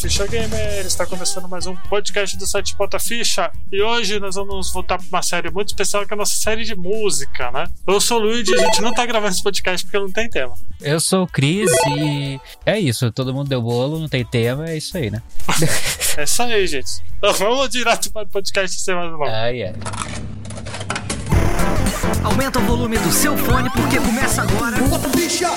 Ficha Gamer! Está começando mais um podcast do site Bota Ficha e hoje nós vamos voltar para uma série muito especial que é a nossa série de música, né? Eu sou o Luigi e a gente não tá gravando esse podcast porque não tem tema. Eu sou o Cris e é isso, todo mundo deu bolo, não tem tema, é isso aí, né? é isso aí, gente. Então vamos direto para o podcast de semana nova. Ah, yeah. Aumenta o volume do seu fone porque começa agora. Bota Ficha!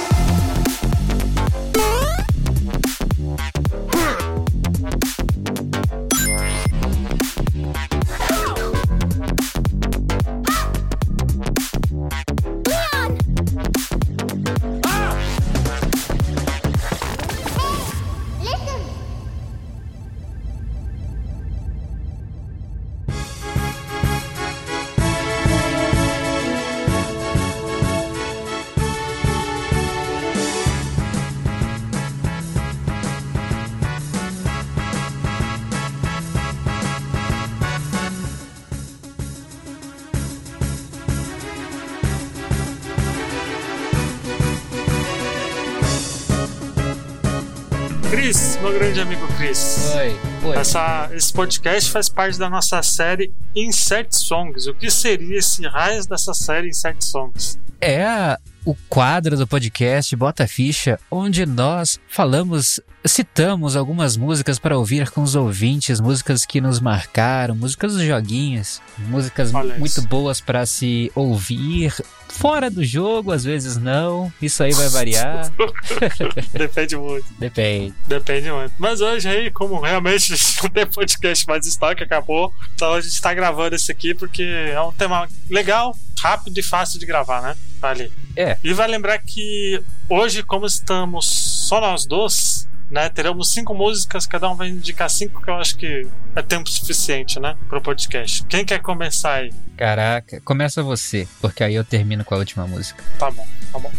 Meu grande amigo Cris. Oi, oi. Essa, esse podcast faz parte da nossa série Insert Songs. O que seria esse raio dessa série Insert Songs? É a- o quadro do podcast Bota Ficha, onde nós falamos, citamos algumas músicas para ouvir com os ouvintes, músicas que nos marcaram, músicas dos joguinhos, músicas Olha isso. muito boas para se ouvir fora do jogo, às vezes não. Isso aí vai variar, Depende muito. depende. Depende muito. Mas hoje aí, como realmente não tem podcast mais estoque, acabou. Então a gente tá gravando esse aqui porque é um tema legal, rápido e fácil de gravar, né? Ali. É. E vai lembrar que hoje, como estamos só nós dois, né? Teremos cinco músicas, cada um vai indicar cinco, que eu acho que é tempo suficiente, né? Pro podcast. Quem quer começar aí? Caraca, começa você, porque aí eu termino com a última música. Tá bom, tá bom.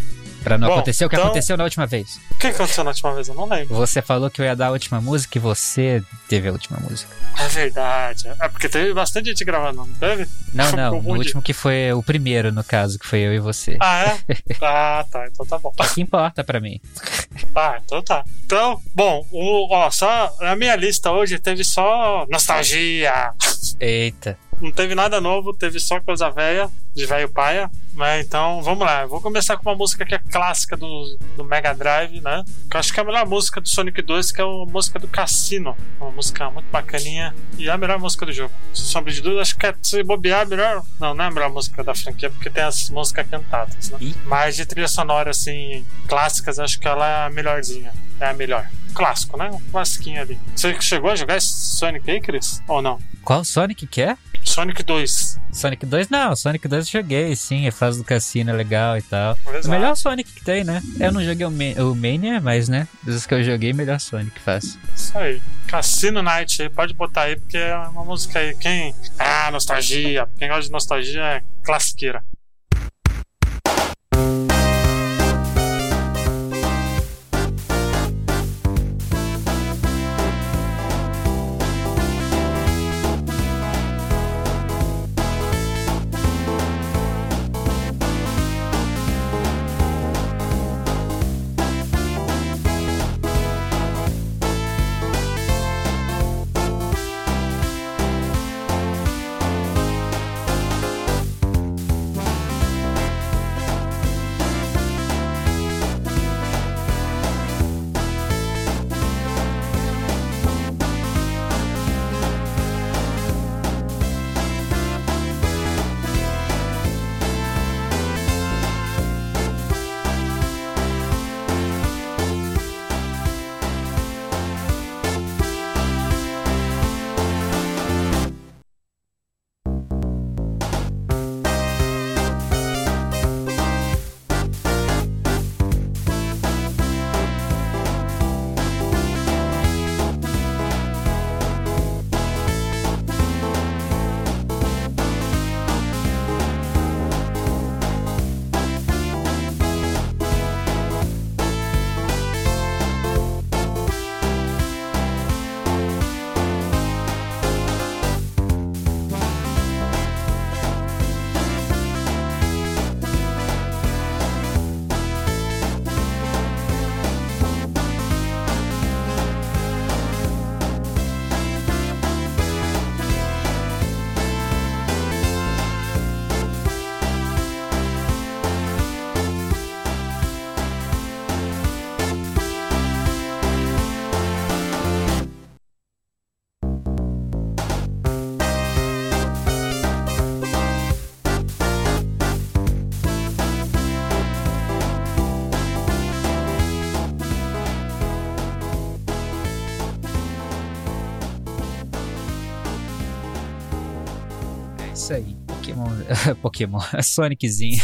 Pra não Bom, acontecer o que então- aconteceu na última vez. O que aconteceu na última vez? Eu não lembro. Você falou que eu ia dar a última música e você teve a última música. É verdade. É porque teve bastante gente gravando, não teve? Não, não, Confundi. último que foi o primeiro, no caso, que foi eu e você. Ah, é? ah, tá. Então tá bom. O que importa pra mim? Ah, então tá. Então, bom, o, ó, só a minha lista hoje teve só nostalgia. Eita. Não teve nada novo, teve só coisa velha, de velho paia. Mas então, vamos lá. Vou começar com uma música que é clássica do, do Mega Drive, né? Que eu acho que é a melhor música do Sonic 2, que é a música do Cassino. Uma música muito bacaninha e é a melhor música do jogo. Sombra de dúvida, acho que é, se bobear, a melhor. Não, não é a melhor música da franquia, porque tem as músicas cantadas, né? Mas de trilha sonora, assim, clássicas, acho que ela é a melhorzinha. É a melhor. Clássico, né? Um classiquinho ali. Você chegou a jogar esse Sonic aí, Chris? Ou não? Qual Sonic que é? Sonic 2. Sonic 2? Não, Sonic 2 eu joguei, sim. A fase do cassino é legal e tal. Exato. O melhor Sonic que tem, né? Eu não joguei o, Ma- o Mania, mas, né? Dos que eu joguei, melhor Sonic fácil. Isso aí. Cassino Night aí, pode botar aí, porque é uma música aí. Quem. Ah, nostalgia. Quem gosta de nostalgia é classiqueira. Isso aí. Pokémon. Pokémon. Soniczinho.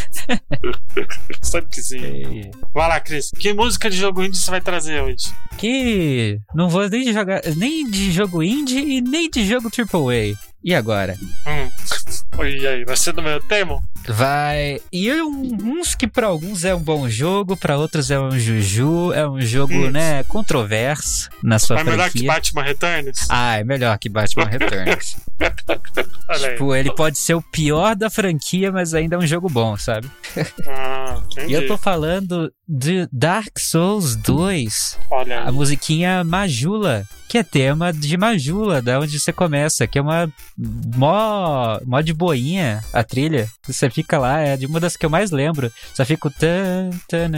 Soniczinho. Vai lá, Cris. Que música de jogo indie você vai trazer hoje? Que não vou nem jogar nem de jogo indie e nem de jogo AAA. E agora? Hum. E aí, vai ser do meu tema? Vai. E uns que para alguns é um bom jogo, para outros é um juju, é um jogo, hum. né, controverso na sua é franquia. É melhor que Batman Returns? Ah, é melhor que Batman Returns. tipo, ele pode ser o pior da franquia, mas ainda é um jogo bom, sabe? Ah, e eu tô falando de Dark Souls 2. Olha aí. A musiquinha Majula, que é tema de Majula, da onde você começa, que é uma mó, mó de boinha a trilha. Você fica lá, é de uma das que eu mais lembro. Só fica o tan, tan,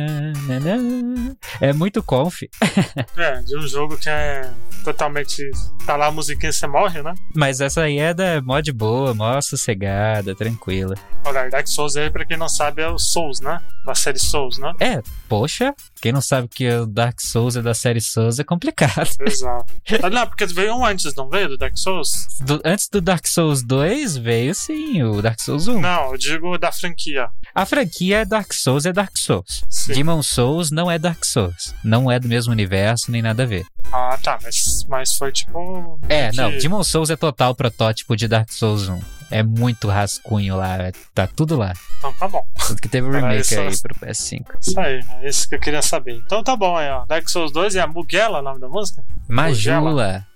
É muito conf. é, de um jogo que é totalmente. Tá lá a musiquinha você morre, né? Mas essa aí é da mó de boa, mó sossegada, tranquila. Olha, Dark Souls aí, pra quem não sabe, é o Souls, né? Da série Souls, né? É, poxa, quem não sabe que o Dark Souls é da série Souls é complicado. Exato. Ah, não, porque veio um antes, não veio? Do Dark Souls? Do, antes do Dark Souls 2 veio sim o Dark Souls 1. Não, eu digo da franquia. A franquia é Dark Souls é Dark Souls. Sim. Demon Souls não é Dark Souls. Não é do mesmo universo, nem nada a ver. Ah, tá, mas, mas foi tipo. É, que... não, Demon Souls é total protótipo de Dark Souls 1. É muito rascunho lá, é, tá tudo lá. Então tá bom. Tudo que teve o remake aí pro PS5. Isso aí, é isso que eu queria saber. Então tá bom aí, ó. Dark Souls 2 é a Muguela o nome da música? Majula.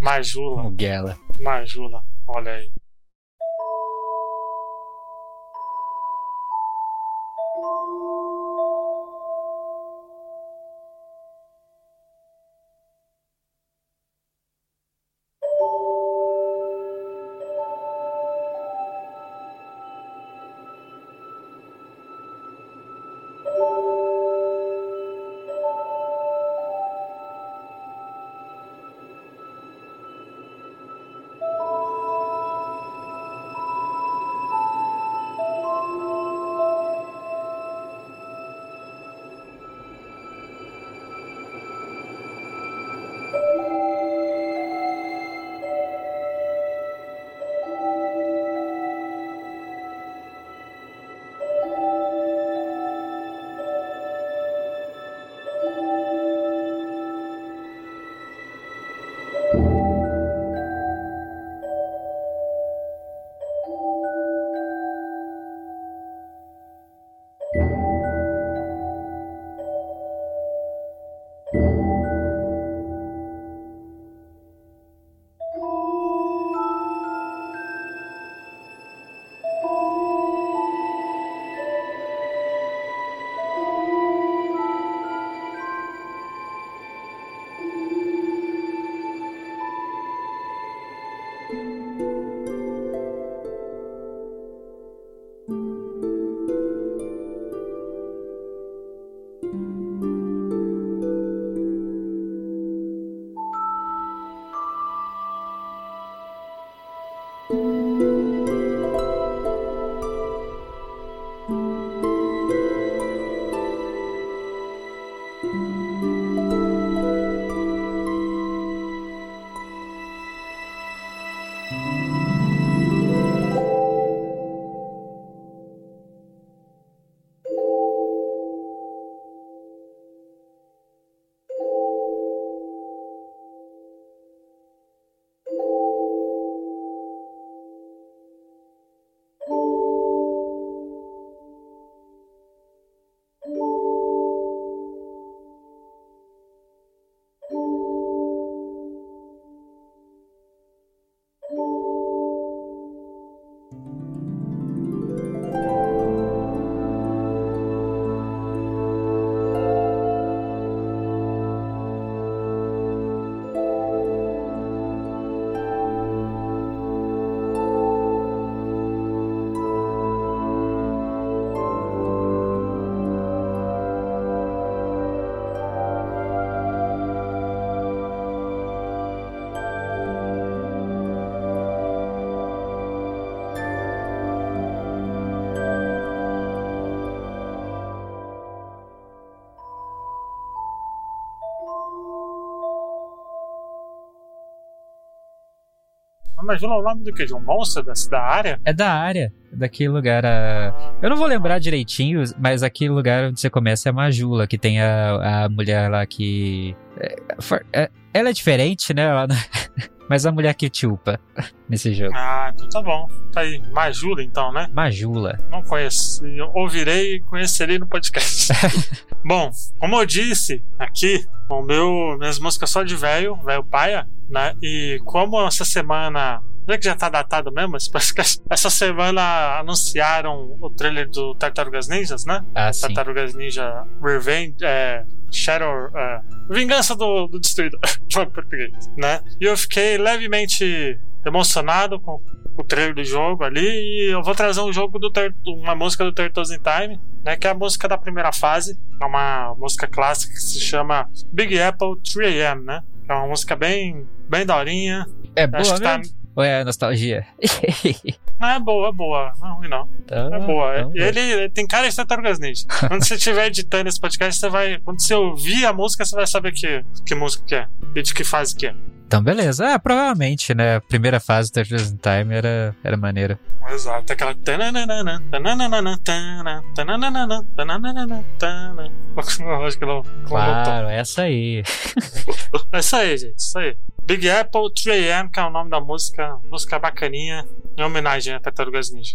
Majula. Muguela. Majula. Olha aí. Majula é o nome do quê? De um monstro da, da área? É da área, daquele lugar. A... Eu não vou lembrar direitinho, mas aquele lugar onde você começa é a Majula, que tem a, a mulher lá que. É, é, ela é diferente, né? Ela... mas a mulher que te upa nesse jogo. Ah, então tá bom. Tá aí. Majula, então, né? Majula. Não conheço. Eu ouvirei e conhecerei no podcast. bom, como eu disse aqui, o meu, minhas músicas só de velho, velho paia, né? E como essa semana Vê que já tá datado mesmo esse podcast. Essa semana anunciaram o trailer do Tartarugas Ninjas, né? Ah, sim. Tartarugas Ninja Revenge. É, Shadow. É, Vingança do, do Destruidor. em português, né? E eu fiquei levemente emocionado com o trailer do jogo ali. E eu vou trazer um jogo do uma música do Turtles in Time, né? Que é a música da primeira fase. É uma música clássica que se chama Big Apple 3AM, né? É uma música bem, bem daorinha. É boa Acho que tá, ou é nostalgia? é boa, é boa. Não é ruim, não. Então, é boa. Então, ele, ele, tem cara de Tartarugas Ninja. quando você estiver editando esse podcast, você vai. Quando você ouvir a música, você vai saber que, que música que é. E de que fase que é. Então, beleza. É, provavelmente, né? A primeira fase do Turtles in Time era, era maneira. Exato. Aquela. Acho que não. Claro, essa aí. essa aí, gente. Isso aí. Big Apple 3AM, que é o nome da música, música bacaninha, em homenagem a Tartarugas Ninja.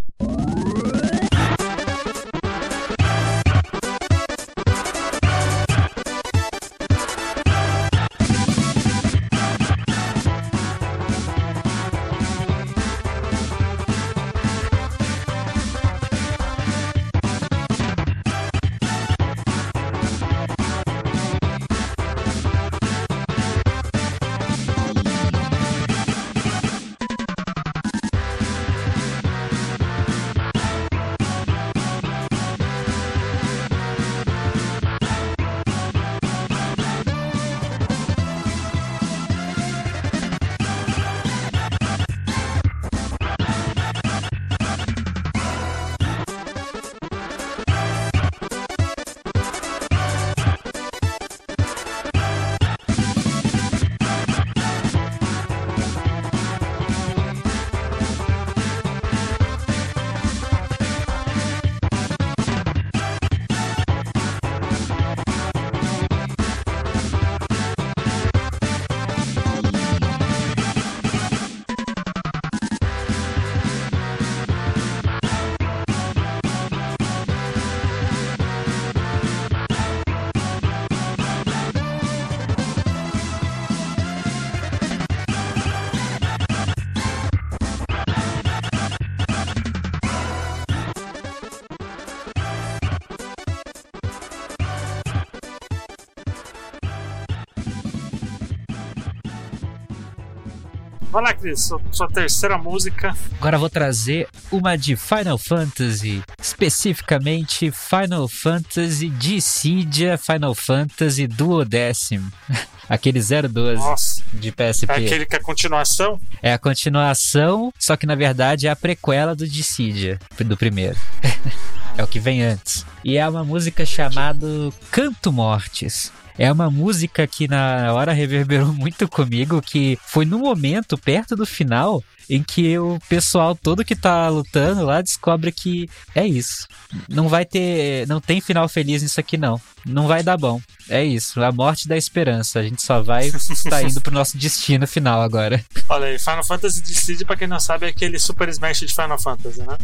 Vai lá, Cris, sua, sua terceira música. Agora vou trazer uma de Final Fantasy, especificamente Final Fantasy Dissidia Final Fantasy Duodécimo. Aquele 012 Nossa. de PSP. É aquele que é a continuação? É a continuação, só que na verdade é a prequela do Dissidia, do primeiro. é o que vem antes. E é uma música chamada Canto Mortes. É uma música que na hora reverberou muito comigo, que foi no momento, perto do final, em que o pessoal todo que tá lutando lá descobre que é isso. Não vai ter. Não tem final feliz nisso aqui, não. Não vai dar bom. É isso. A morte da esperança. A gente só vai estar indo pro nosso destino final agora. Olha aí, Final Fantasy Decide, pra quem não sabe, é aquele Super Smash de Final Fantasy, né?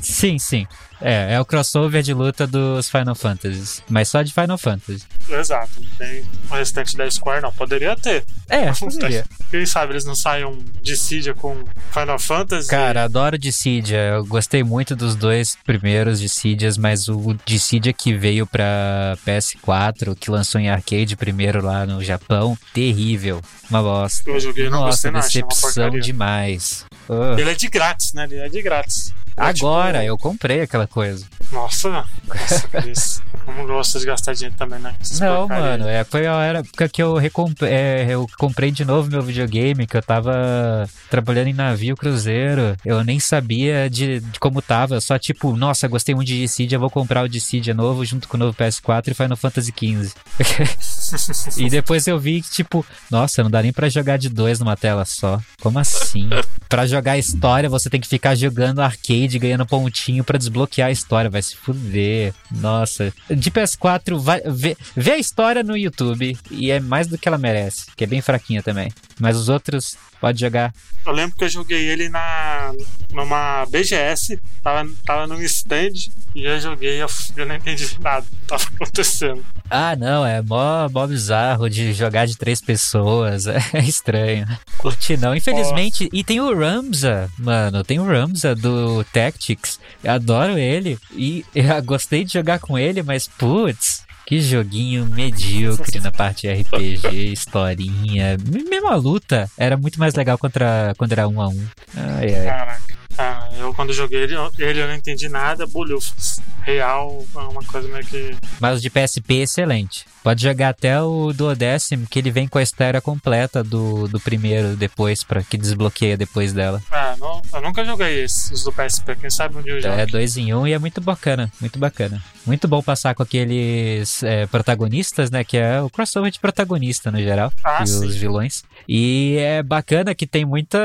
Sim, sim. É, é o crossover de luta dos Final Fantasies. Mas só de Final Fantasy. Exato. Não tem o restante da Square, não. Poderia ter. É, poderia. Quem sabe eles não saiam Dissidia com Final Fantasy. Cara, adoro Dissidia. Eu gostei muito dos dois primeiros Dissidias, mas o Dissidia que veio pra PS4, que lançou em arcade primeiro lá no Japão, terrível. Uma bosta. Eu joguei, não Nossa, gostei, não, decepção demais. Oh. Ele é de grátis, né? Ele é de grátis. Agora, tipo... eu comprei aquela coisa. Nossa, nossa Como gosta de gastar dinheiro também, né? Não, mano, é, foi a época que eu, é, eu comprei de novo meu videogame, que eu tava trabalhando em navio cruzeiro. Eu nem sabia de, de como tava, só tipo, nossa, gostei muito de Dissidia, vou comprar o Dissidia novo junto com o novo PS4 e Final Fantasy XV. e depois eu vi que, tipo, nossa, não dá nem pra jogar de dois numa tela só. Como assim? Pra jogar a história, você tem que ficar jogando arcade, ganhando pontinho pra desbloquear a história. Vai se fuder. Nossa. De PS4, vai, vê, vê a história no YouTube e é mais do que ela merece, que é bem fraquinha também. Mas os outros Pode jogar. Eu lembro que eu joguei ele na numa BGS, tava, tava num stand e eu joguei, eu, eu não entendi nada que tava acontecendo. Ah, não, é mó, mó bizarro de jogar de três pessoas, é estranho. Curti não, infelizmente. Nossa. E tem o Ramza, mano, tem o Ramza do Tactics, eu adoro ele e eu gostei de jogar com ele, mas putz, que joguinho medíocre na parte RPG, historinha. Mesmo a luta era muito mais legal contra, quando era um a um. Ai, ai. Caraca. Ah, eu quando joguei ele, ele eu não entendi nada, bulhufas. Real é uma coisa meio que. Mas o de PSP é excelente. Pode jogar até o duodécimo, que ele vem com a história completa do, do primeiro depois, para que desbloqueia depois dela. Ah, não, eu nunca joguei esses do PSP, quem sabe onde eu jogo. É dois em um e é muito bacana, muito bacana. Muito bom passar com aqueles é, protagonistas, né? Que é o crossover de protagonista no geral. Ah, e sim. os vilões. E é bacana que tem muita.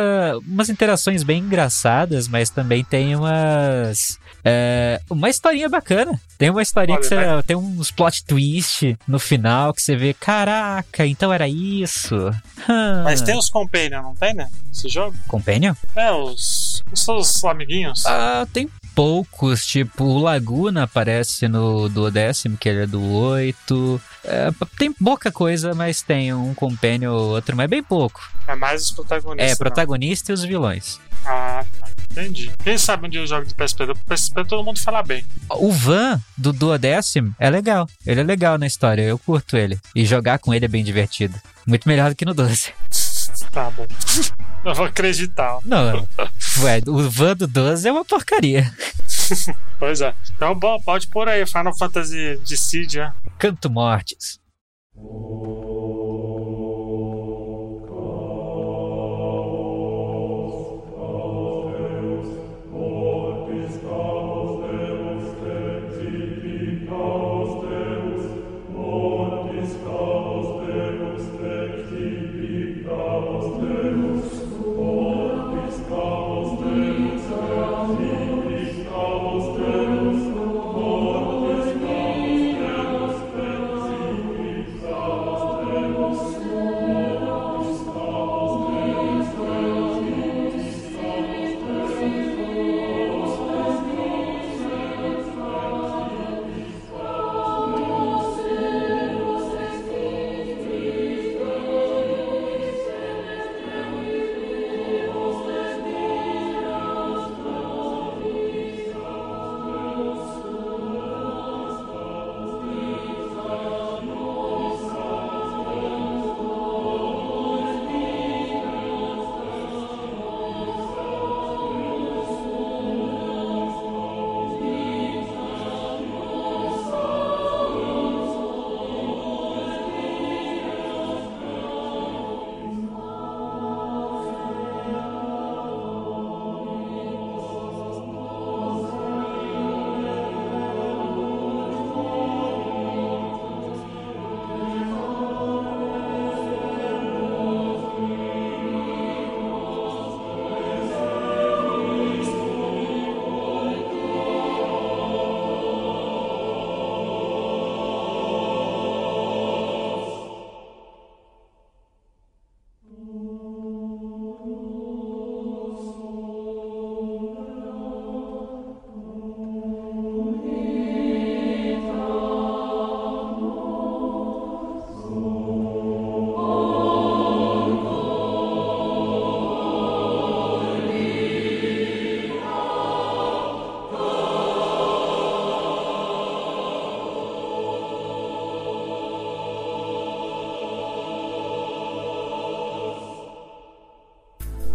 umas interações bem engraçadas, mas também tem umas. É, uma historinha bacana. Tem uma historinha Olha, que você, né? tem uns plot twist no final que você vê, caraca, então era isso. Mas tem os Companion, não tem, né? Esse jogo? Companion? É, os, os seus amiguinhos. Ah, tem poucos, tipo, o Laguna aparece no duodécimo, que ele é do 8. É, tem pouca coisa, mas tem um companion ou outro, mas bem pouco. É mais os protagonistas. É, protagonista não. e os vilões. Ah. Entendi. Quem sabe onde eu jogo de PSP? Do PSP todo mundo fala bem. O Van do duodécimo é legal. Ele é legal na história, eu curto ele. E jogar com ele é bem divertido. Muito melhor do que no 12. Tá bom. Eu vou acreditar. Não, ué, o Van do 12 é uma porcaria. pois é. Então, bom, pode pôr aí Final Fantasy Dissidia. Canto Mortes.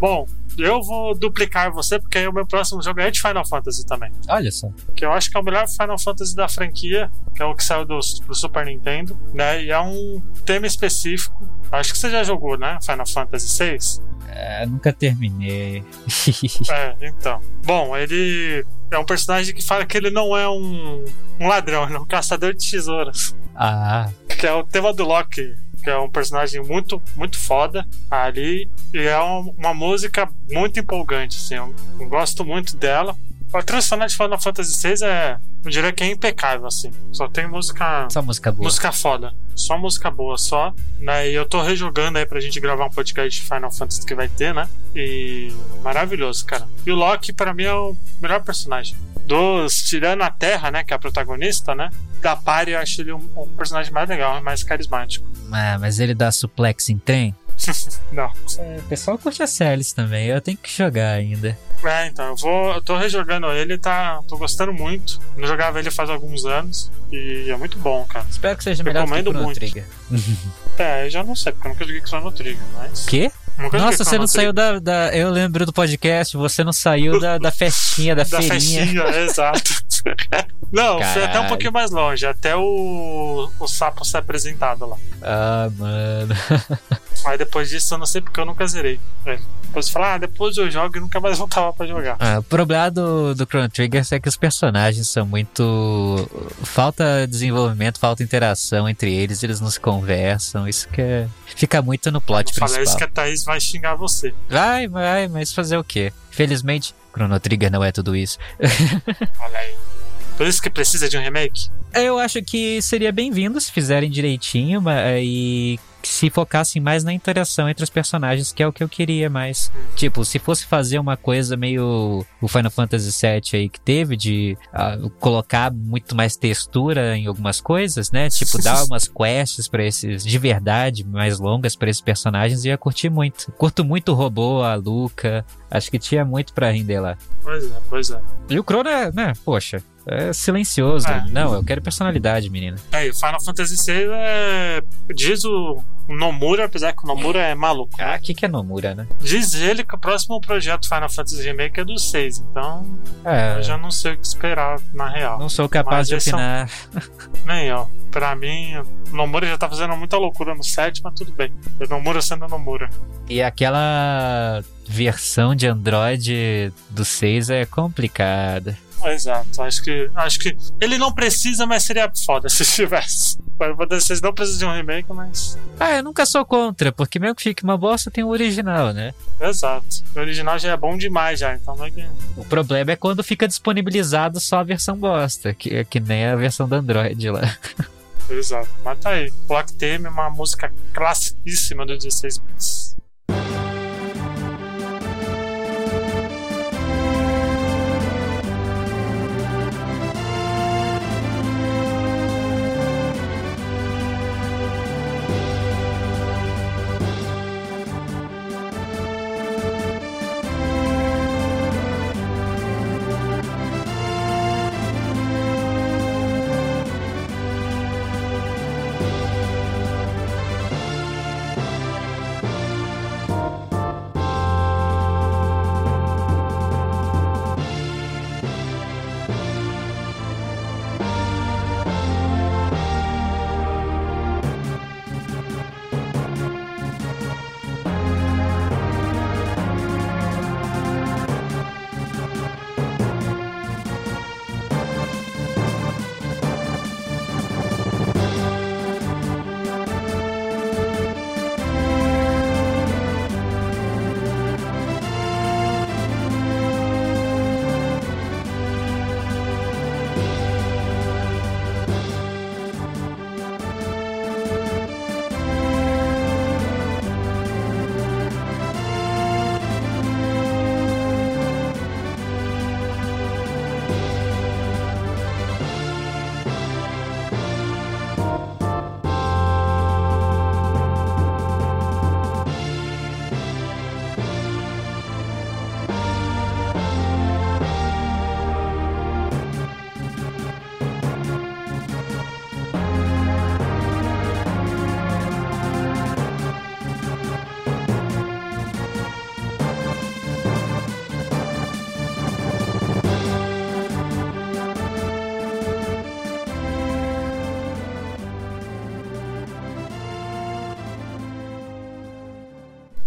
Bom, eu vou duplicar você, porque aí o meu próximo jogo é de Final Fantasy também. Olha só. Que eu acho que é o melhor Final Fantasy da franquia, que é o que saiu do, do Super Nintendo, né? E é um tema específico. Acho que você já jogou, né? Final Fantasy VI. É, nunca terminei. é, então. Bom, ele é um personagem que fala que ele não é um, um ladrão, ele é um caçador de tesouras. Ah, Que é o tema do Loki, que é um personagem muito, muito foda ali. E é um- uma música muito empolgante, assim. Eu, eu gosto muito dela. A sonora de Final Fantasy VI é. Eu diria que é impecável, assim. Só tem música. só música boa. Música foda. Só música boa, só. Né? E eu tô rejogando aí pra gente gravar um podcast de Final Fantasy que vai ter, né? E. Maravilhoso, cara. E o Loki, pra mim, é o melhor personagem. Dos. Tirando a Terra, né? Que é a protagonista, né? Da Pari, eu acho ele um, um personagem mais legal, mais carismático. Ah, mas ele dá suplex em trem? Não. É, o pessoal curte a Celis também, eu tenho que jogar ainda. É, então, eu vou. Eu tô rejogando ele, tá. Tô gostando muito. Não jogava ele faz alguns anos. E é muito bom, cara. Espero que seja melhor do que Recomendo Chrono muito. Trigger. É, eu já não sei, porque eu nunca joguei Chrono Trigger, mas. Quê? Nossa, você não saiu da, da- Eu lembro do podcast, você não saiu da, da festinha, da, Da feirinha. festinha, exato. Não, fui até um Caralho. pouquinho mais longe, até o, o sapo ser apresentado lá. Ah, mano. Mas depois disso eu não sei porque eu nunca zerei. É. Depois falar, ah, depois eu jogo e nunca mais voltava pra jogar. Ah, o problema do, do Chrono Trigger é que os personagens são muito. Falta desenvolvimento, falta interação entre eles, eles não se conversam. Isso que é... fica muito no plot Falar principal. isso que a Thaís vai xingar você. Vai, vai, mas fazer o quê? Felizmente, Chrono Trigger não é tudo isso. Olha aí. Por isso que precisa de um remake? Eu acho que seria bem-vindo se fizerem direitinho e se focassem mais na interação entre os personagens, que é o que eu queria mais. Tipo, se fosse fazer uma coisa meio o Final Fantasy VII aí que teve, de ah, colocar muito mais textura em algumas coisas, né? Tipo, dar umas quests pra esses, de verdade, mais longas pra esses personagens, ia curtir muito. Curto muito o robô, a Luca, acho que tinha muito pra render lá. Pois é, pois é. E o Crono é, né, poxa, é silencioso. É. Não, eu quero personalidade, menina. Aí, Final Fantasy VI é. Diz o Nomura, apesar que o Nomura é maluco. Ah, né? o que, que é Nomura, né? Diz ele que o próximo projeto Final Fantasy Remake é do 6, então É, eu já não sei o que esperar na real. não sou capaz Mas de é opinar. Nem eu. Pra mim, o Nomura já tá fazendo muita loucura no 7, mas tudo bem. Nomura sendo Nomura. E aquela versão de Android do 6 é complicada. Exato. Acho que, acho que ele não precisa, mas seria foda se tivesse. Vocês não precisam de um remake, mas. Ah, eu nunca sou contra, porque mesmo que fique uma bosta, tem o original, né? Exato. O original já é bom demais já, então não é que. O problema é quando fica disponibilizado só a versão bosta, que, é que nem a versão do Android lá. Exato. Mas tá aí. Black Theme é uma música classicíssima do 16 bits.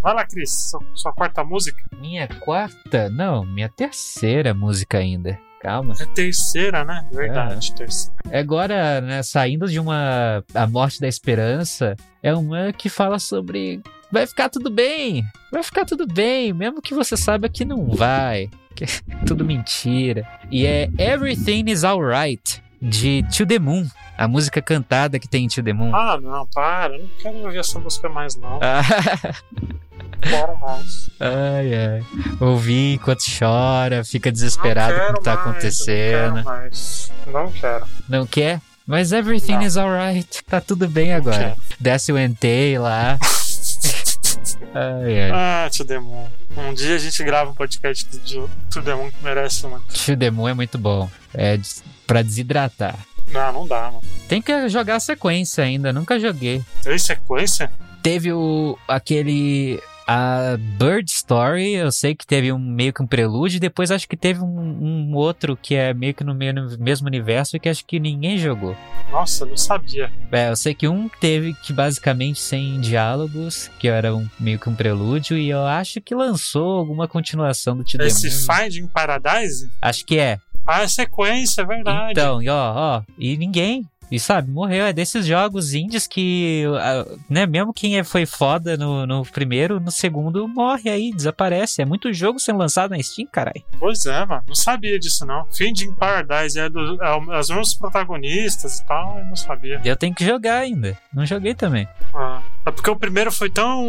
Vai lá, Cris. Sua, sua quarta música. Minha quarta? Não, minha terceira música ainda. Calma. É terceira, né? Verdade, terceira. Agora, né, saindo de uma. A Morte da Esperança, é uma que fala sobre. Vai ficar tudo bem, vai ficar tudo bem, mesmo que você saiba que não vai, que é tudo mentira. E é Everything is Alright, de To The Moon, a música cantada que tem em To The Moon. Ah, não, para. Não quero ouvir essa música mais, não. Ah, Quero mais. ai, ai. Ouvir enquanto chora, fica desesperado com o que tá mais, acontecendo. Não quero mais. Não quero. Não quer? Mas everything Não. is alright. Tá tudo bem agora. Desce o Entei lá. ai, ai. Ah, To The Moon. Um dia a gente grava um podcast do To The Moon que merece uma. To The Moon é muito bom. É pra desidratar. Não, não dá, mano. Tem que jogar a sequência ainda. Nunca joguei. Tem sequência? Teve o aquele a Bird Story, eu sei que teve um meio que um prelúdio, e depois acho que teve um, um outro que é meio que no me- no mesmo universo que acho que ninguém jogou. Nossa, não sabia. É, eu sei que um teve que basicamente sem diálogos, que era um, meio que um prelúdio, e eu acho que lançou alguma continuação do The Esse. Finding Paradise? Acho que é. Ah, é sequência, é verdade. Então, e ó, ó, e ninguém. E sabe, morreu. É desses jogos indies que, né, mesmo quem é- foi foda no, no primeiro, no segundo morre aí, desaparece. É muito jogo sendo lançado na Steam, caralho. Pois é, mano. Não sabia disso, não. Finding Paradise é, do, é é os mesmos protagonistas e tal. Eu não sabia. Eu tenho que jogar ainda. Não joguei também. Ah, é porque o primeiro foi tão.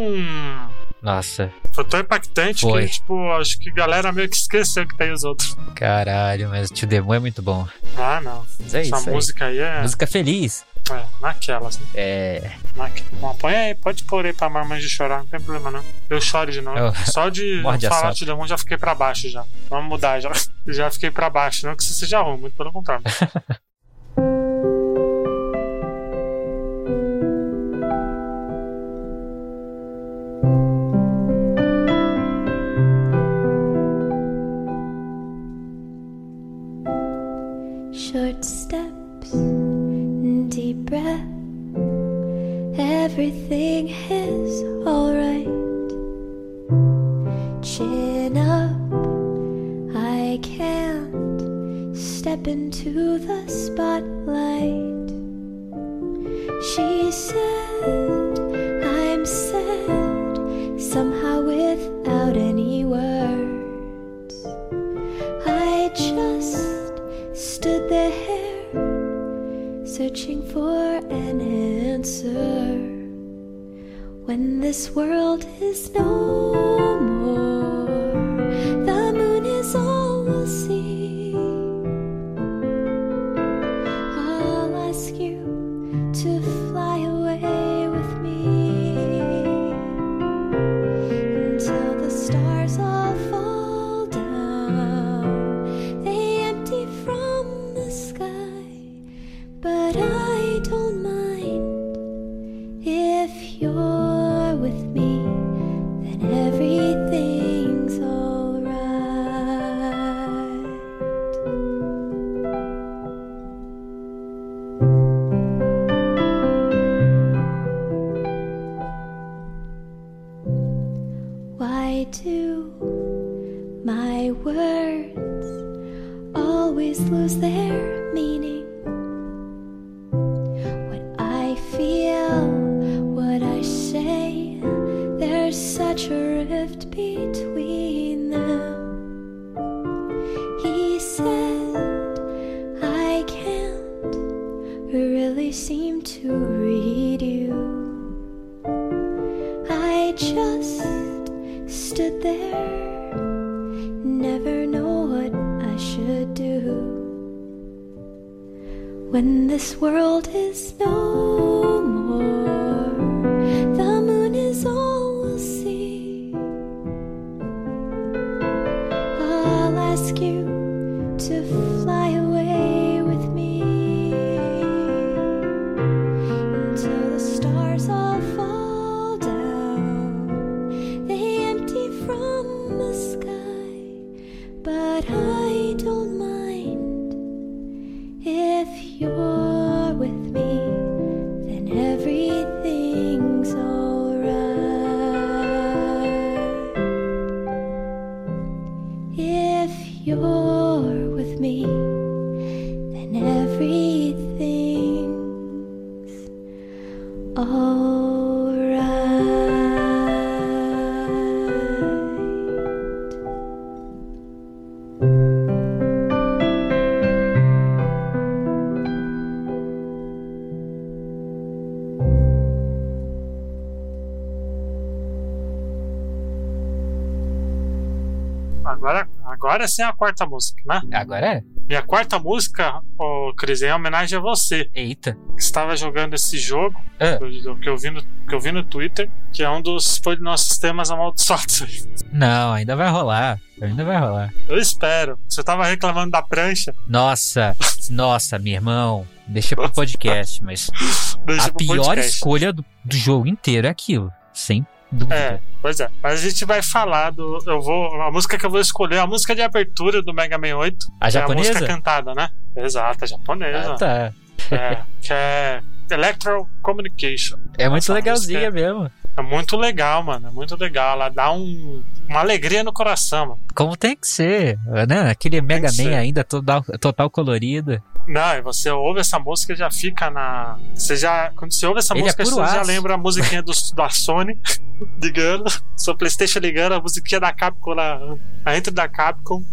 Nossa, Foi tão impactante Foi. que, tipo, acho que a galera meio que esqueceu que tem os outros. caralho, mas o Demo é muito bom. Ah, não. Mas é Essa isso aí. música aí é, Música feliz. é naquelas, né? É. Naque... Bom, põe aí, pode pôr aí pra mamãe de chorar, não tem problema não. Eu choro de novo. Eu- Só de falar sopa. de demônio já fiquei pra baixo já. Vamos mudar já. Já fiquei pra baixo, não que isso seja ruim, muito pelo contrário. lose their meaning? Agora sim é a quarta música, né? Agora é? E a quarta música, ô Cris, é em homenagem a você, Eita. que estava jogando esse jogo, Ah. que eu- vi no, que eu vi no Twitter, que é um dos foi dos nossos temas amaldiçoados. Não, ainda vai rolar. Ainda vai rolar. Eu espero. Você tava reclamando da prancha, Nossa, nossa, meu irmão. Deixa pro podcast, mas deixa a pior podcast. escolha do, do jogo inteiro é aquilo. Sem dúvida. É, pois é. Mas a gente vai falar do. Eu vou. A música que eu vou escolher é a música de abertura do Mega Man 8. A É a música japonesa? cantada, né? Exato, a japonesa. Ah, tá. É, que é Electro Communication. É muito legalzinha música mesmo. É muito legal, mano. É muito legal. Ela dá um, uma alegria no coração, mano. Como tem que ser, né? Aquele Mega que Man ser. ainda total, total colorido. Não, e você ouve essa música e já fica na. Você já. Quando você ouve essa Ele é música, puro você já aço. lembra a musiquinha do, da Sony ligando, seu Playstation ligando, a musiquinha da Capcom lá. A intro da Capcom.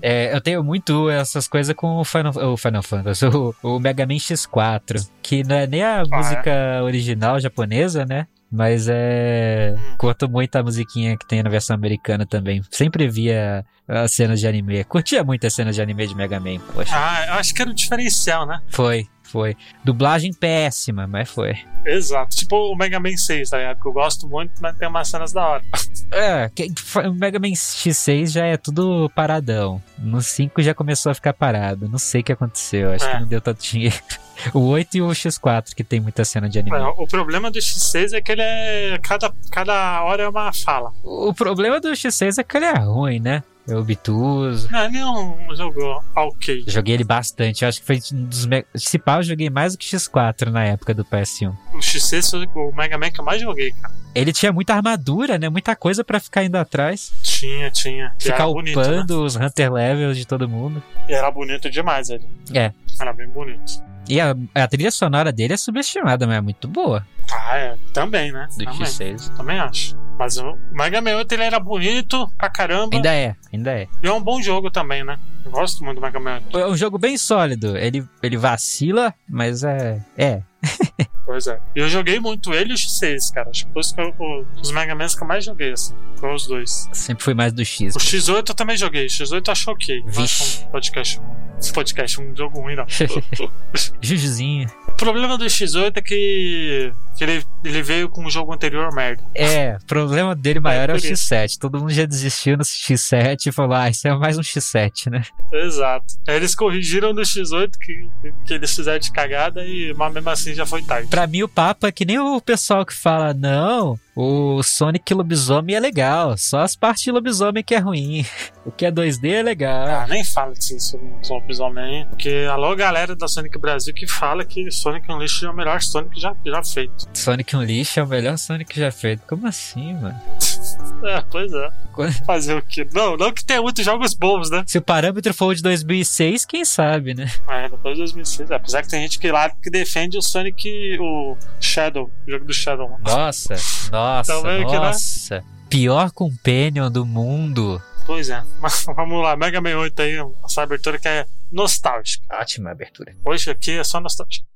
É, eu tenho muito essas coisas com o Final, o Final Fantasy, o, o Mega Man X4, que não é nem a música original japonesa, né? Mas é. Hum. Curto muito a musiquinha que tem na versão americana também. Sempre via as cenas de anime. Curtia muito as cenas de anime de Mega Man, poxa. Ah, eu acho que era o diferencial, né? Foi, foi. Dublagem péssima, mas foi. Exato. Tipo o Mega Man 6 da época. Eu gosto muito, mas tem umas cenas da hora. É, que- o Mega Man X6 já é tudo paradão. No 5 já começou a ficar parado. Não sei o que aconteceu. Acho É. que não deu tanto dinheiro. O 8 e o X4, que tem muita cena de anime. É, o problema do X6 é que ele é. Cada, cada hora é uma fala. O problema do X6 é que ele é ruim, né? É obtuso. Não, ele é um jogo ok. Joguei ele bastante. Eu acho que foi um dos. me- Se pá, eu joguei mais do que X4 na época do PS1. O X6 foi o Mega Man que eu mais joguei, cara. Ele tinha muita armadura, né? Muita coisa pra ficar indo atrás. Tinha, tinha. E Ficar bonito, né? upando os Hunter Levels de todo mundo. E era bonito demais ele. É. Era bem bonito. E a, a trilha sonora dele é subestimada, mas é muito boa. Ah, é. Também, né? Do Também. X6. Também acho. Mas o Mega Man 8 ele era bonito pra caramba. Ainda é, ainda é. E é um bom jogo também, né? Eu gosto muito do Mega Man 8. É um jogo bem sólido. Ele, ele vacila, mas é. É. Pois é. E eu joguei muito ele e o X6, cara. Acho que foi os, Mega Mans que eu mais joguei, assim. Foram os dois. Sempre fui mais do X. O X8 eu também joguei. O X8 eu achei ok. Vixe. acho um podcast. Um podcast, um jogo ruim, não. Jujuzinho. o problema do X8 é que, ele, ele veio com um jogo anterior merda. É, o problema dele maior é, o por isso. X7. Todo mundo já desistiu no X7 e falou: ah, isso é mais um X7, né? Exato. Aí eles corrigiram no X8 que, que eles fizeram de cagada e mas mesmo assim já foi tarde. Pra mim, o papo é que nem o pessoal que fala: não, o Sonic Lobisomem é legal, só as partes de lobisomem que é ruim. O que é 2D é legal. Ah, nem fala disso sobre o Lobisomem, porque alô galera da Sonic Brasil que fala que Sonic Unleashed é o melhor Sonic já, já feito. Sonic Unleashed é o melhor Sonic já feito. Como assim, mano? É, pois é. Fazer o quê? Não, não que tenha muitos jogos bons, né? Se o parâmetro for o de 2006, quem sabe, né? É, depois de 2006. É, apesar que tem gente que lá que defende o Sonic, o Shadow, o jogo do Shadow. Nossa, nossa, Então, meio que, né? nossa. Pior companion do mundo. Pois é. Mas vamos lá, Mega Man 8 aí, essa abertura que é nostálgica. Ótima abertura. Hoje aqui é só nostálgica.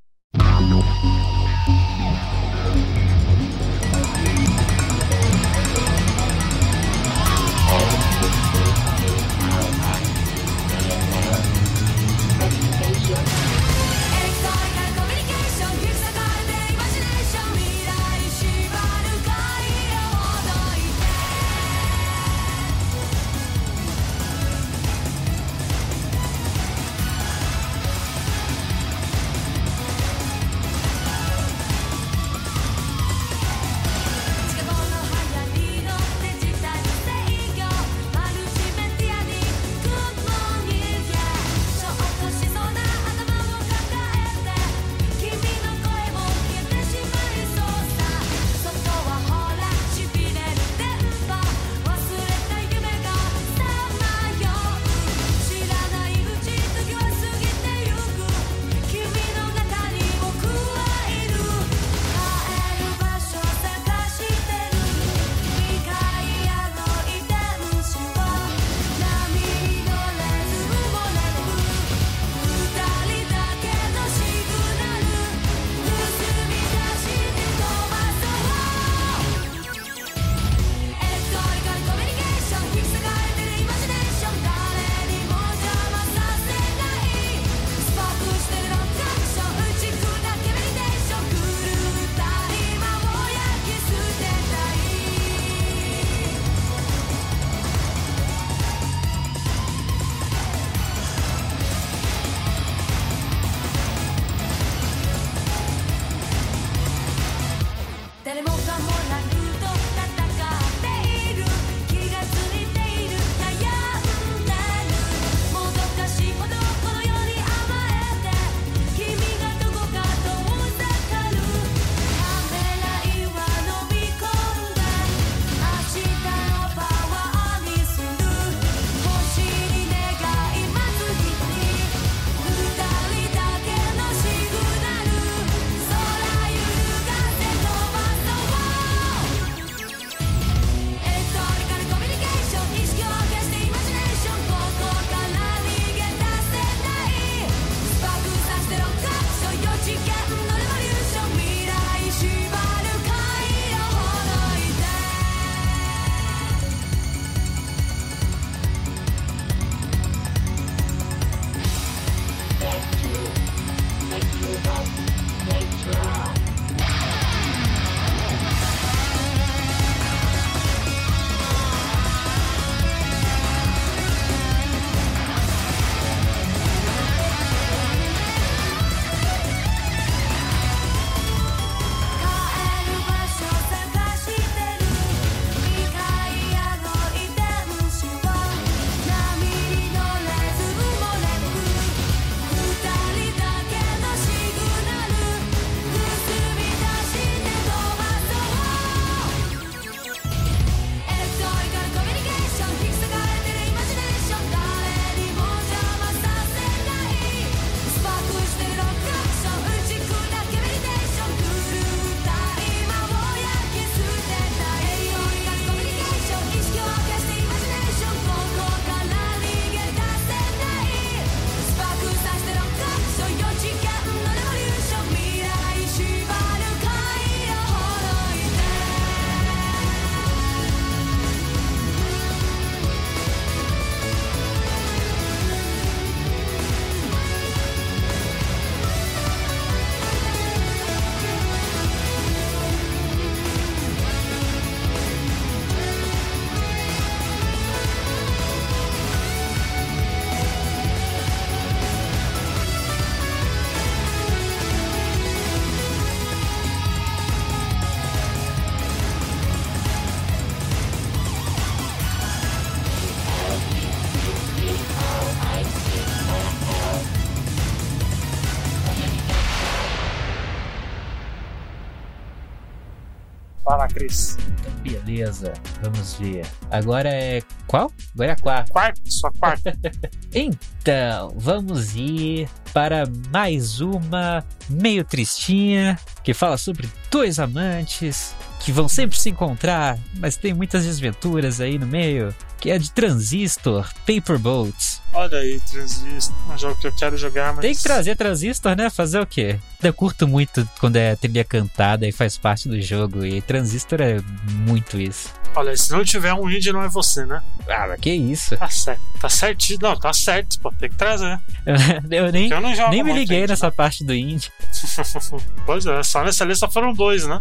Lá, Cris. Beleza, vamos ver. Agora é qual? Agora é a quarta. Quarta, sua quarta. Então, vamos ir para mais uma meio tristinha que fala sobre dois amantes que vão sempre se encontrar, mas tem muitas desventuras aí no meio, que é de Transistor, Paper Boats. Olha aí, Transistor. Um jogo que eu quero jogar, mas. Tem que trazer Transistor, né? Fazer o quê? Eu curto muito quando é trilha cantada e faz parte do jogo, e Transistor é muito isso. Olha, se não tiver um indie, não é você, né? Ah, mas que isso? Tá certo. Tá certinho. Não, tá certo, pô. Tem que trazer. Eu nem, eu nem me liguei indie, nessa parte do indie. né? pois é, só nessa lista foram dois, né?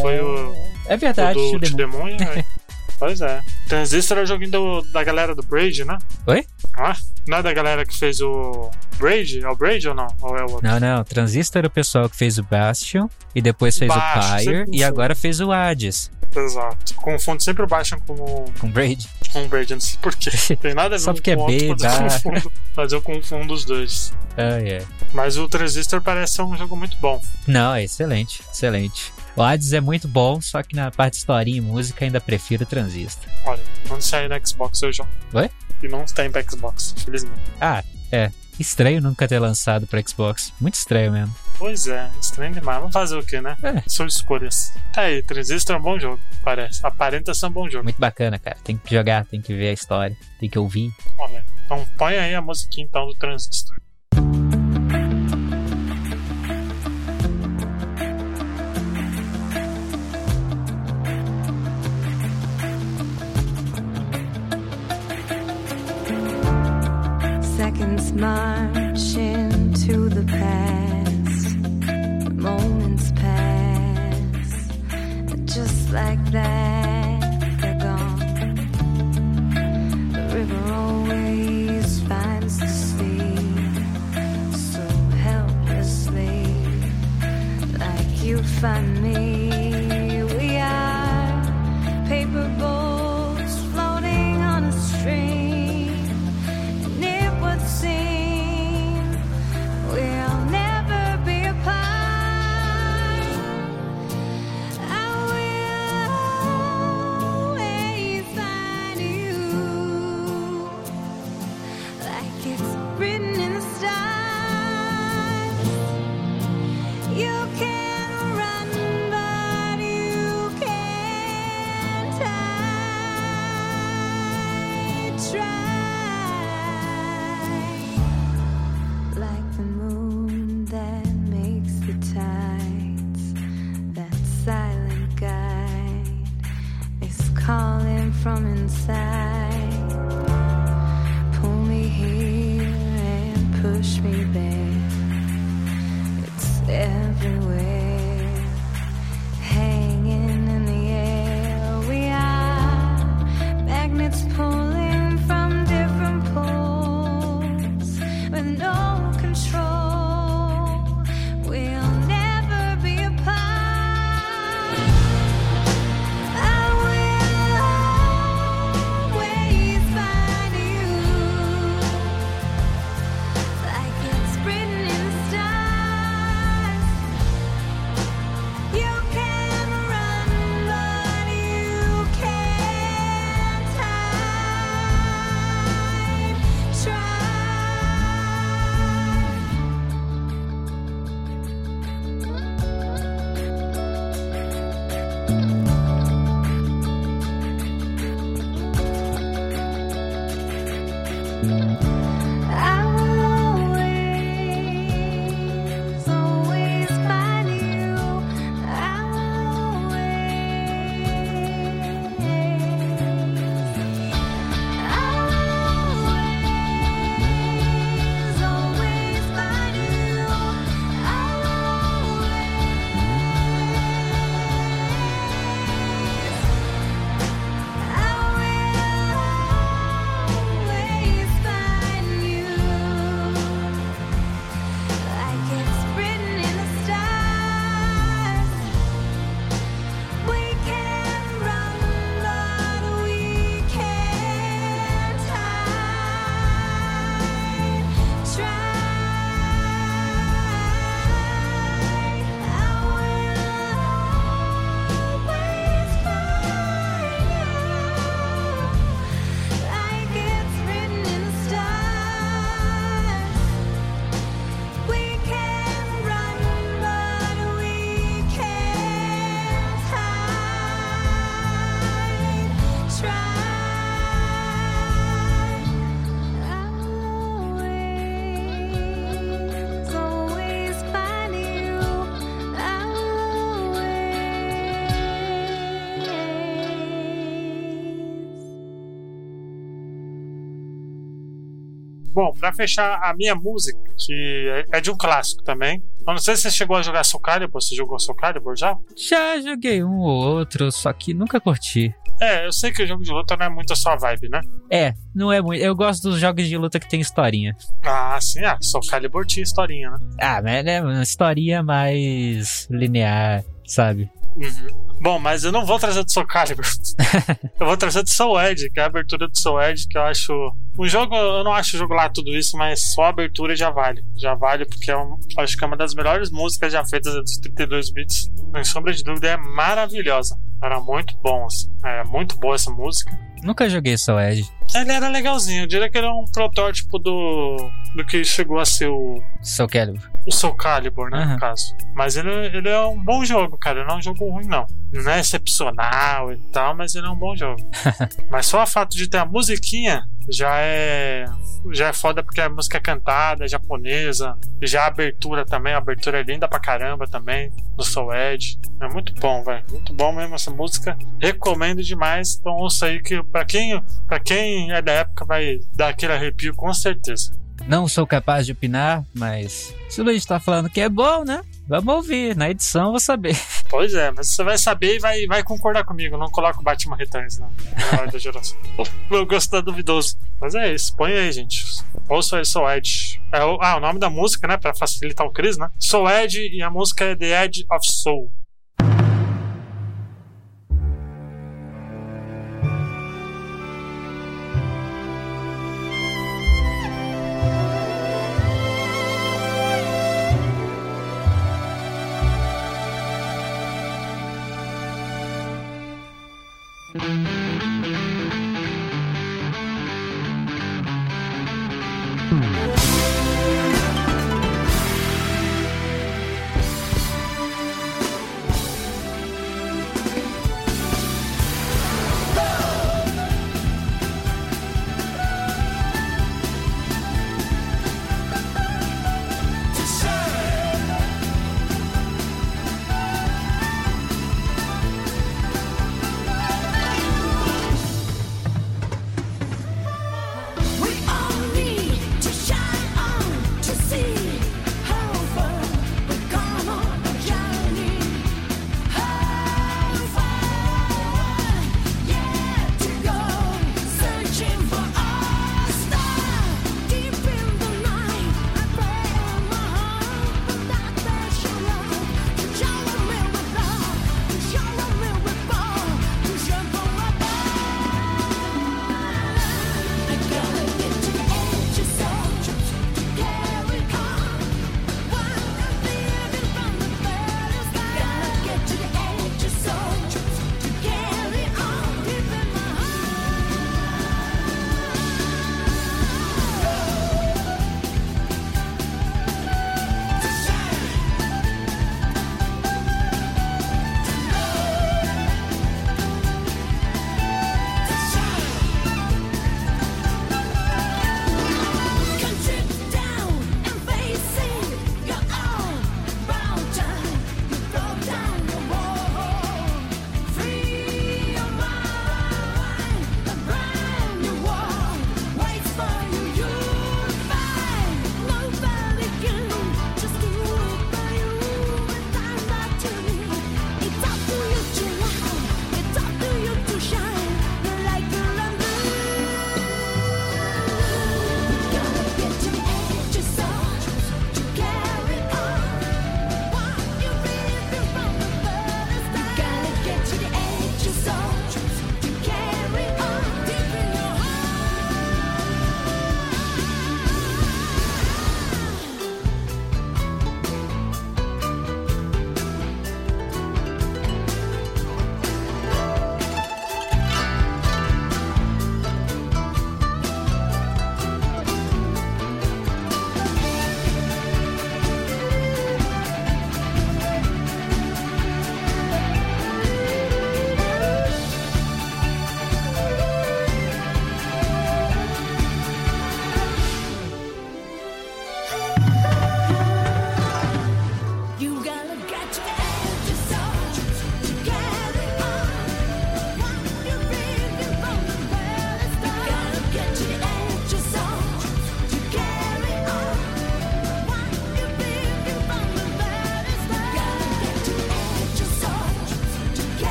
Foi o, É o verdade, do Tio Tio Demon. Demônio. Pois é. Transistor é o joguinho do- da galera do Braid, né? Oi? Ah, não é da galera que fez o Braid? É o Braid ou não? Ou é o outro? Não, não. Transistor é o pessoal que fez o Bastion e depois fez Bastion, o Pyre e agora fez o Hades Exato. Confundo sempre o Bastion com o, com Braid. com o Braid, não sei porquê. Tem nada a ver Só porque com é o outro, B, mas eu confundo- Mas eu confundo os dois. Ah, é. Mas o Transistor parece ser um jogo muito bom. Não, é excelente, excelente. O Hades é muito bom, só que na parte de historinha e música ainda prefiro o Transistor. Olha, quando sair no Xbox eu jogo. Oi? E não tem pra Xbox, infelizmente. Ah, é. Estranho nunca ter lançado pra Xbox. Muito estranho mesmo. Pois é, estranho demais. Vamos fazer o que, né? É. São escolhas. Tá aí, Transistor é um bom jogo, parece. Aparenta ser um bom jogo. Muito bacana, cara. Tem que jogar, tem que ver a história, tem que ouvir. Olha, então põe aí a musiquinha então do Transistor. and smart. Bom, pra fechar a minha música, que é de um clássico também. Eu não sei se você chegou a jogar Soul Calibur. Você jogou Soul Calibur já? Já joguei um ou outro, só que nunca curti. É, eu sei que o jogo de luta não é muito a sua vibe, né? É, não é muito. Eu gosto dos jogos de luta que tem historinha. Ah, sim, ah, Soul Calibur tinha historinha, né? Ah, mas é uma historinha mais linear, sabe? Uhum. Bom, mas eu não vou trazer do Soul Calibur. eu vou trazer do Soul Edge, que é a abertura do Soul Edge, que eu acho. O jogo, eu não acho o jogo lá tudo isso, mas só a abertura já vale. Já vale, porque é um, acho que é uma das melhores músicas já feitas dos 32 bits. Sem sombra de dúvida, é maravilhosa. Era muito bom, assim. É muito boa essa música. Nunca joguei Soul Edge. Ele era legalzinho, eu diria que ele é um protótipo do, do que chegou a ser o, Soul Calibur. o Soul Calibur, né, Aham. no caso. Mas ele, ele é um bom jogo, cara. Não é um jogo ruim, não. Não é excepcional e tal, mas ele é um bom jogo. mas só o fato de ter a musiquinha já é já é foda porque a música é cantada, é japonesa. Já a abertura também, a abertura é linda pra caramba também, no Soul Edge. É muito bom, velho. Muito bom mesmo essa música. Recomendo demais. Então ouça aí que pra quem, pra quem é da época vai dar aquele arrepio com certeza. Não sou capaz de opinar, mas se o Luiz tá falando que é bom, né? Vamos ouvir. Na edição eu vou saber. Pois é, mas você vai saber e vai, vai concordar comigo. Não coloca o Batman Returns na na hora da geração. Meu gosto tá duvidoso. Mas é isso, põe aí, gente. Ouça aí Soul Edge. É o, ah, o nome da música, né? Pra facilitar o Chris, né? Soul Edge e a música é The Edge of Soul.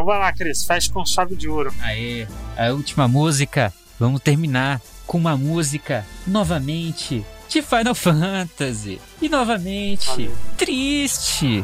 Então vai lá, Cris, fecha com chave de ouro. Aê, a última música. Vamos terminar com uma música novamente de Final Fantasy. E novamente, Valeu. triste.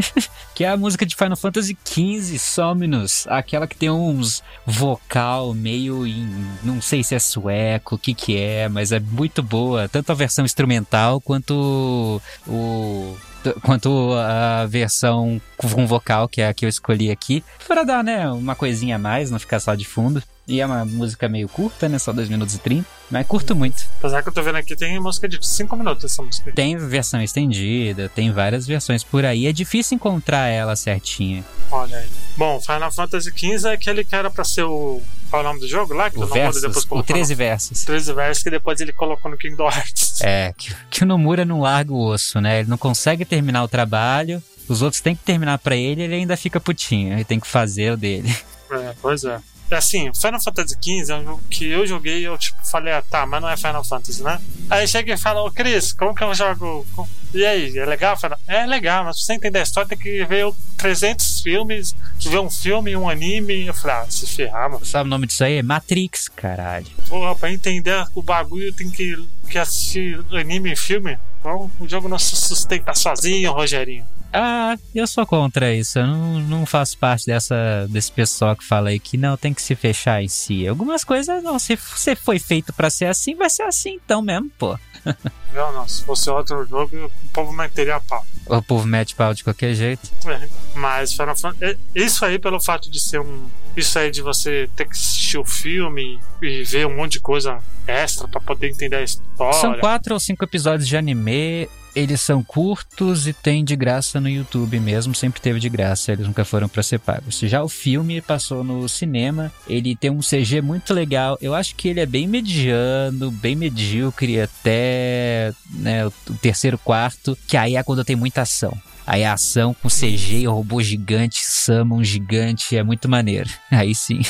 que é a música de Final Fantasy XV, Somnus. Aquela que tem uns vocal meio em. Não sei se é sueco, o que que é, mas é muito boa. Tanto a versão instrumental quanto o. Quanto a versão com vocal, que é a que eu escolhi aqui, para dar, né, uma coisinha a mais, não ficar só de fundo. E é uma música meio curta, né? Só 2 minutos e 30. Mas curto muito. Apesar que eu tô vendo aqui, tem música de 5 minutos essa música. Tem versão estendida, tem várias versões por aí. É difícil encontrar ela certinha. Olha aí. Bom, Final Fantasy XV é aquele que era pra ser o. Qual é o nome do jogo lá? Que O Nomura versus, depois o colocou 13 no- versos. 13 versos que depois ele colocou no Kingdom Hearts. É, que, que o Nomura não larga o osso, né? Ele não consegue terminar o trabalho, os outros têm que terminar pra ele ele ainda fica putinho. Ele tem que fazer o dele. É, pois é. É Assim, Final Fantasy XV é um jogo que eu joguei e eu tipo falei, ah, tá, mas não é Final Fantasy, né? Aí chega e fala, ô Cris, como que eu jogo? E aí, é legal? Final- É legal, mas pra você entender a história tem que ver o 300 filmes, ver um filme, um anime. Eu falei, ah, se ferrar, mano. Sabe o nome disso aí? Matrix, caralho. Porra, pra entender o bagulho tem que, que assistir anime e filme. Então o jogo não se sustenta sozinho, Rogerinho. Ah, eu sou contra isso. Eu não, não faço parte dessa, desse pessoal que fala aí que não tem que se fechar em si. Algumas coisas, não, se você foi feito pra ser assim, vai ser assim então mesmo, pô. Viu? Não, se fosse outro jogo, o povo meteria pau. O povo mete pau de qualquer jeito. É, mas Final Fantasy, é, isso aí pelo fato de ser um isso aí de você ter que assistir o filme e ver um monte de coisa extra pra poder entender a história. São quatro ou cinco episódios de anime. Eles são curtos e tem de graça no YouTube mesmo, sempre teve de graça, eles nunca foram pra ser pagos. Já o filme passou no cinema, ele tem um CG muito legal. Eu acho que ele é bem mediano, bem medíocre até né, o terceiro quarto, que aí é quando tem muita ação. Aí a ação com CG, robô gigante, summon gigante, é muito maneiro. Aí sim.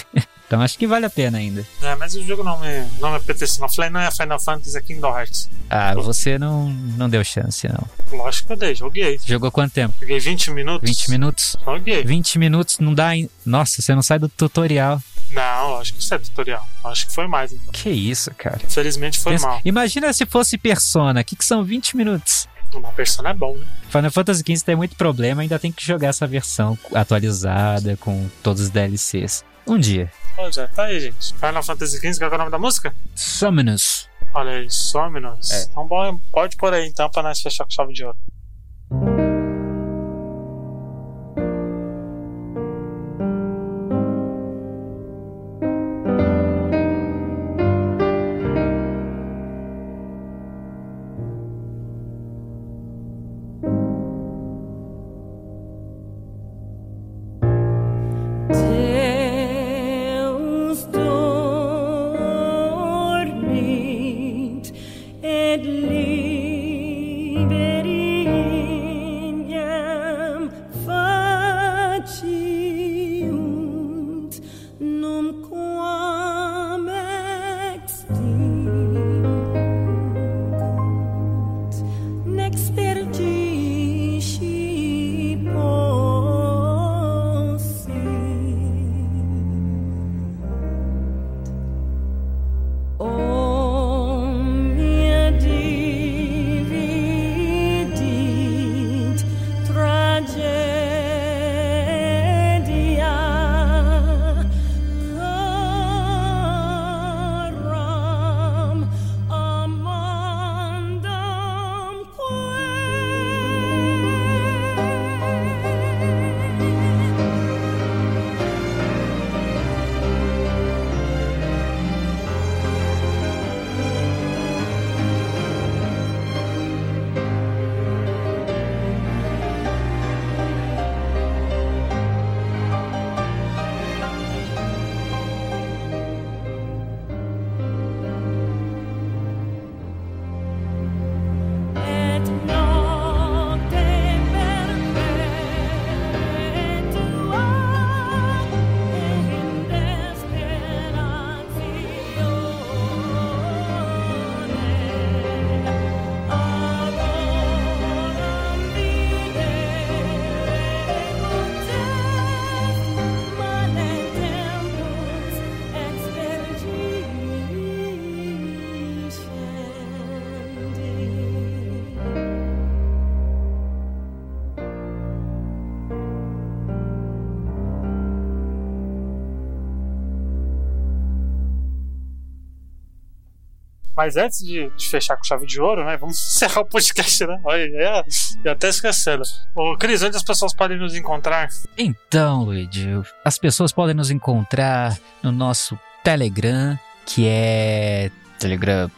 Então acho que vale a pena ainda. É, mas o jogo não me, não me apeteceu. Não falei, não é Final Fantasy, é Kingdom Hearts. Ah, você não, não deu chance, não. Lógico que eu dei, joguei. Jogou quanto tempo? Joguei 20 minutos. 20 minutos? Joguei. 20 minutos não dá. em- Nossa, você não sai do tutorial. Não, acho que isso é tutorial. Acho que foi mais. Então. Que isso, cara. Infelizmente foi Pensa- mal. Imagina se fosse Persona. O que, que são 20 minutos? Uma persona é bom, né? Final Fantasy XV tem muito problema, ainda tem que jogar essa versão atualizada com todos os DLCs. Um dia. Tá aí, gente. Final Fantasy XV, qual é o nome da música? Summonus. Olha aí, Somnus. É. Então, pode pôr aí então pra nós fechar com chave de ouro. Mas antes de, de fechar com chave de ouro, né? Vamos encerrar o podcast, né? Olha, ia até esquecendo. Ô, Cris, onde as pessoas podem nos encontrar? Então, Luigi, as pessoas podem nos encontrar no nosso Telegram, que é telegram.me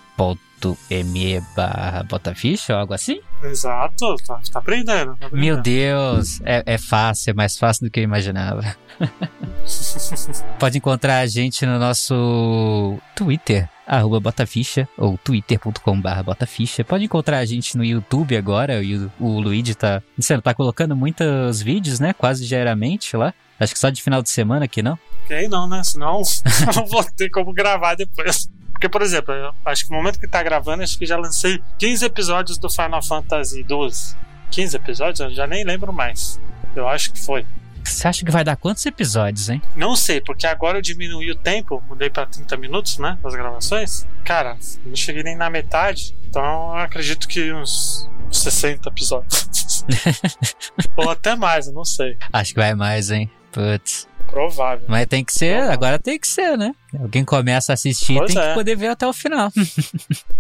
barra botaficha ou algo assim. Exato, tá, tá aprendendo. Tá aprendendo. Meu Deus, é, é fácil, é mais fácil do que eu imaginava. Pode encontrar a gente no nosso Twitter, arroba botaficha, ou twitter.com.br botaficha. Pode encontrar a gente no YouTube agora, o, o Luigi tá, você tá colocando muitos vídeos, né, quase diariamente lá. Acho que só de final de semana aqui, não? Ok, não, né? Senão não vou ter como gravar depois. Porque, por exemplo, acho que no momento que tá gravando, acho que já lancei 15 episódios do Final Fantasy XII. 15 episódios? Eu já nem lembro mais. Eu acho que foi. Você acha que vai dar quantos episódios, hein? Não sei, porque agora eu diminui o tempo, mudei pra 30 minutos, né? Das gravações. Cara, não cheguei nem na metade. Então eu acredito que uns 60 episódios. Ou até mais, eu não sei. Acho que vai mais, hein? Putz. Provável. Mas tem que ser, Provável. agora tem que ser, né? Alguém começa a assistir, Pois tem é. que poder ver até o final.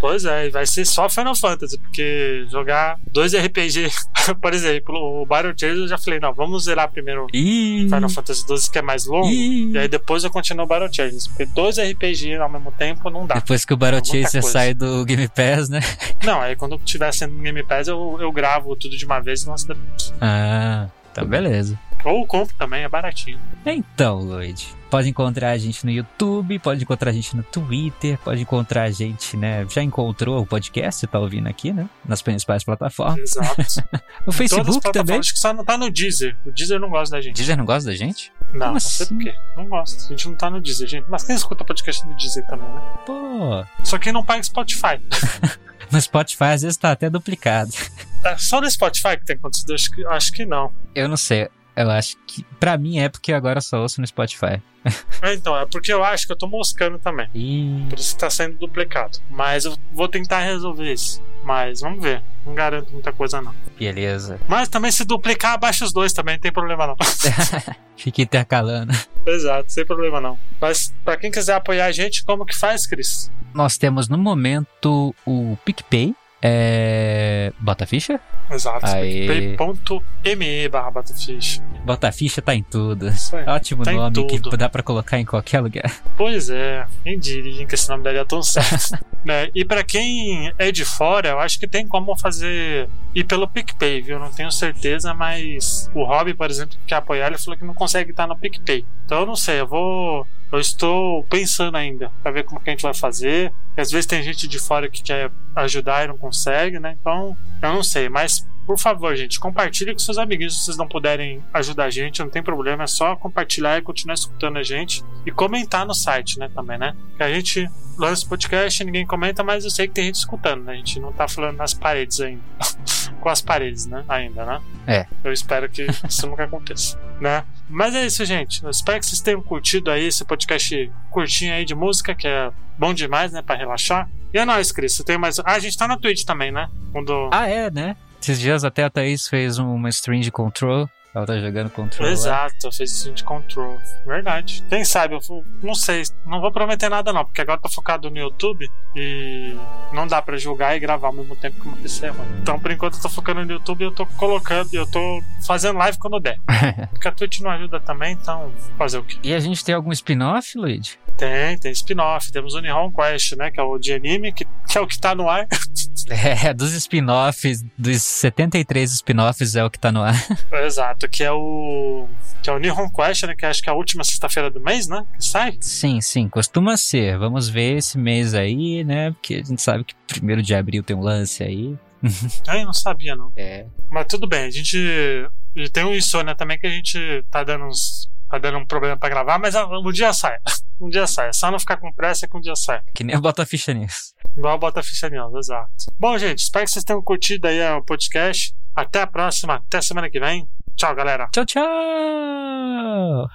Pois é, e vai ser só Final Fantasy, porque jogar dois RPG, por exemplo, o Battle Chase eu já falei, não, vamos zerar primeiro Ih, Final Fantasy XII, que é mais longo, ih. e aí depois eu continuo o Battle Chase, porque dois RPG ao mesmo tempo não dá. Depois que o Battle É coisa. sai do Game Pass, né? Não, aí quando tiver sendo no Game Pass eu, eu gravo tudo de uma vez e lanço depois. Ah, então beleza. Ou compro também, é baratinho. Então, Lloyd, pode encontrar a gente no YouTube, pode encontrar a gente no Twitter, pode encontrar a gente, né? Já encontrou o podcast, tá ouvindo aqui, né? Nas principais plataformas. Exato. O Todas as Facebook também. Acho que só não tá no Deezer. O Deezer não gosta da gente. Deezer não gosta da gente? Não, Como não sei assim? por quê. Não gosta. A gente não tá no Deezer, gente. Mas quem escuta podcast no Deezer também, né? Pô, Só quem não paga Spotify. no Spotify às vezes tá até duplicado. É só no Spotify que tem acontecido? Acho que, acho que não. Eu não sei. Eu acho que. Pra mim é porque agora só ouço no Spotify. É, então, é porque eu acho que eu tô moscando também. Ih. Por isso que tá sendo duplicado. Mas eu vou tentar resolver isso. Mas vamos ver. Não garanto muita coisa, não. Beleza. Mas também se duplicar, abaixa os dois também, não tem problema não. Fica intercalando. Exato, sem problema não. Mas pra quem quiser apoiar a gente, como que faz, Cris? Nós temos no momento o PicPay. É. Bota ficha? Exato. PicPay.me barra Batafish. Bota ficha tá em tudo. Isso aí. Ótimo Tá nome que dá pra colocar em qualquer lugar. Pois é, quem diria que esse nome daria tão certo. né? E pra quem é de fora, eu acho que tem como fazer ir pelo PicPay, viu? Não tenho certeza, mas o Rob, por exemplo, que quer apoiar, ele falou que não consegue estar no PicPay. Então eu não sei, eu vou. Eu estou pensando ainda pra ver como que a gente vai fazer. Às vezes tem gente de fora que quer ajudar e não consegue, né? Então eu não sei, mas por favor, gente, compartilhe com seus amiguinhos se vocês não puderem ajudar a gente, não tem problema, é só compartilhar e continuar escutando a gente e comentar no site, né, também, né? Que a gente lança o podcast, ninguém comenta, mas eu sei que tem gente escutando, né? A gente não tá falando nas paredes ainda. com as paredes, né? Ainda, né? É. Eu espero que isso nunca aconteça, né? Mas é isso, gente. Eu espero que vocês tenham curtido aí esse podcast curtinho aí de música, que é bom demais, né, Pra relaxar. E é nóis, Cris. Você tem mais. Ah, a gente tá na Twitch também, né? Quando... Ah, é, né? Esses dias até a Thaís fez uma stream de control. Ela tá jogando control. lá. Exato, fez isso de control. Verdade. Quem sabe, eu vou- não sei, não vou prometer nada não, porque agora eu tô focado no YouTube e não dá pra julgar e gravar ao mesmo tempo que uma PC é ruim. Então, por enquanto, eu tô focando no YouTube e eu tô colocando, eu tô fazendo live quando der. Porque a Twitch não ajuda também, então fazer o quê? E a gente tem algum spin-off, Luigi? Tem, tem spin-off, temos o Nihon Quest, né, que é o de anime, que, que é o que tá no ar. É, dos spin-offs, dos 73 spin-offs é o que tá no ar. Exato, que é o que é o Nihon Quest, né, que acho que é a última sexta-feira do mês, né, que sai. Sim, sim, costuma ser. Vamos ver esse mês aí, né? Porque a gente sabe que primeiro de abril tem um lance aí. Eu não sabia, não. É. Mas tudo bem, a gente. e tem um insônia também que a gente tá dando uns. Tá dando um problema pra gravar, mas ah, um dia sai. Um dia sai. É só não ficar com pressa que um dia sai. Que nem eu boto a ficha nisso. Igual bota a ficha news, exato. Bom, gente, espero que vocês tenham curtido aí o podcast. Até a próxima, até semana que vem. Tchau, galera. Tchau, tchau.